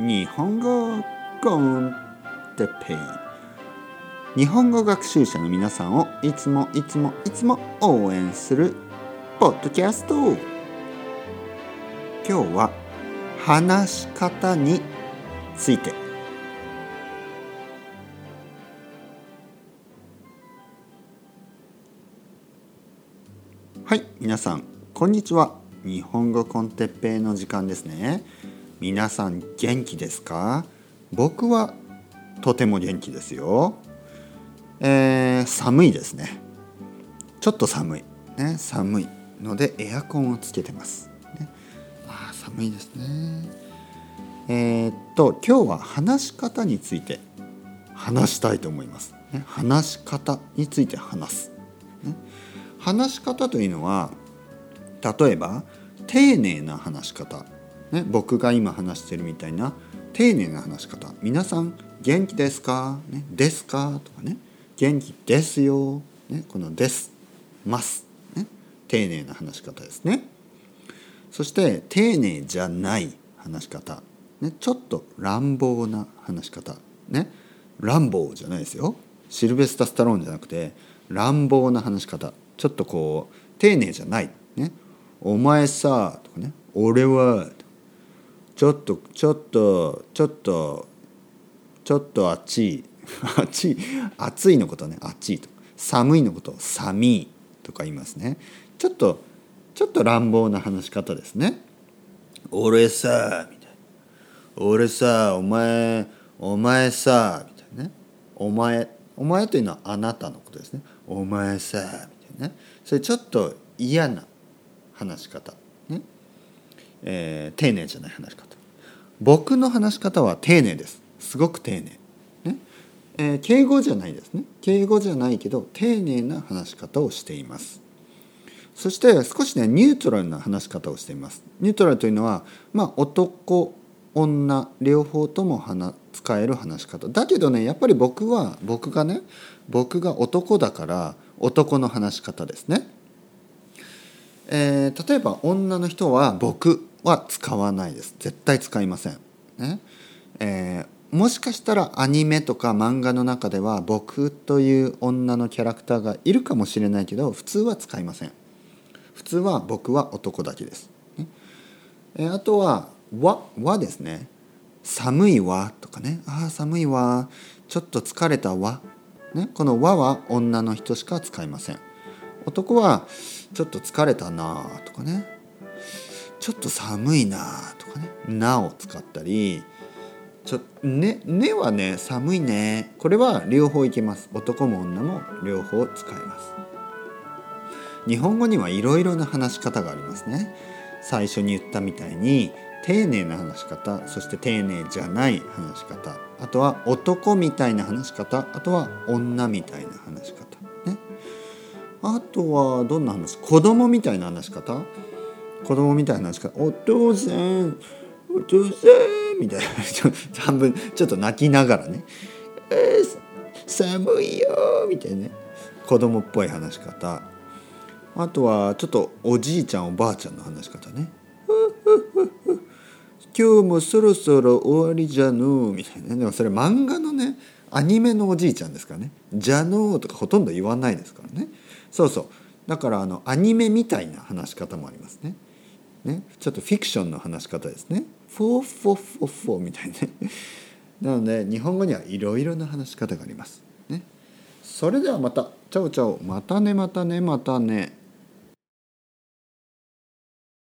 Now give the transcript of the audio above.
日本語コンテペイ日本語学習者の皆さんをいつもいつもいつも応援するポッドキャスト。今日は話し方について。はい皆さんこんにちは。日本語コンテッペイの時間ですね。皆さん元気ですか？僕はとても元気ですよ。えー、寒いですね。ちょっと寒い。ね寒いのでエアコンをつけてます、ね、あ寒いですね。えー、っと今日は話し方について話したいと思います、ね、話し方について話す、ね、話し方というのは例えば丁寧な話し方、ね、僕が今話してるみたいな丁寧な話し方。皆さん元気ですか、ね、ですか？とかね。元気ですよ、ね、このですます。ね丁寧な話し方ですね。そして丁寧じゃない話し方、ね、ちょっと乱暴な話し方。ね乱暴じゃないですよ。シルベスタ・スタローンじゃなくて乱暴な話し方。ちょっとこう丁寧じゃない。ねお前さ」とかね「俺は」ちょっとちょっとちょっとちょっとあっちあっち暑いのことね。あっちと。寒いのこと。寒いとか言いますね。ちょっとちょっと乱暴な話し方ですね。俺さみたいな。俺さお前お前さみたいなね。お前お前というのはあなたのことですね。お前さみたいなね。それちょっと嫌な話し方、ね。えー、丁寧じゃない話し方僕の話し方は丁寧です。すごく丁寧、ね。えー、敬語じゃないですね。敬語じゃないけど丁寧な話し方をしています。そして少しねニュートラルな話し方をしています。ニュートラルというのはまあ男女両方とも使える話し方。だけどねやっぱり僕は僕がね僕が男だから男の話し方ですね。えー、例えば女の人は僕。は使わないです。絶対使いません、ね。えー、もしかしたらアニメとか漫画の中では僕という女のキャラクターがいるかもしれないけど普通は使いません。普通は僕は男だけです、ね。えー、あとは和和ですね。寒いわとかね。ああ寒いわ。ちょっと疲れたわ、ね、この和は女の人しか使いません。男はちょっと疲れたなとかね。ちょっと寒いなとかね「な」を使ったりちょね「ね」はね寒いね。これは両方いけます。男も女も両方使います。日本語にはいろいろな話し方がありますね。最初に言ったみたいに丁寧な話し方そして丁寧じゃない話し方。あとは男みたいな話し方。あとは女みたいな話し方。ね。あとはどんな話？子供みたいな話し方。子供みたいな話し方お父さんお父さんみたいな半分ちょっと泣きながらね「えー、寒いよ」みたいなね子供っぽい話し方。あとはちょっとおじいちゃんおばあちゃんの話し方ね。今日もそろそろ終わりじゃのみたいな。でもそれ漫画のねアニメのおじいちゃんですからね「じゃの」とかほとんど言わないですからね。そうそう。だからあのアニメみたいな話し方もありますね。ねちょっとフィクションの話し方ですね。フォーフォーフォーフォーみたいなね。なので日本語にはいろいろな話し方があります。ね。それではまた。チャオチャオ。またねまたねまたね。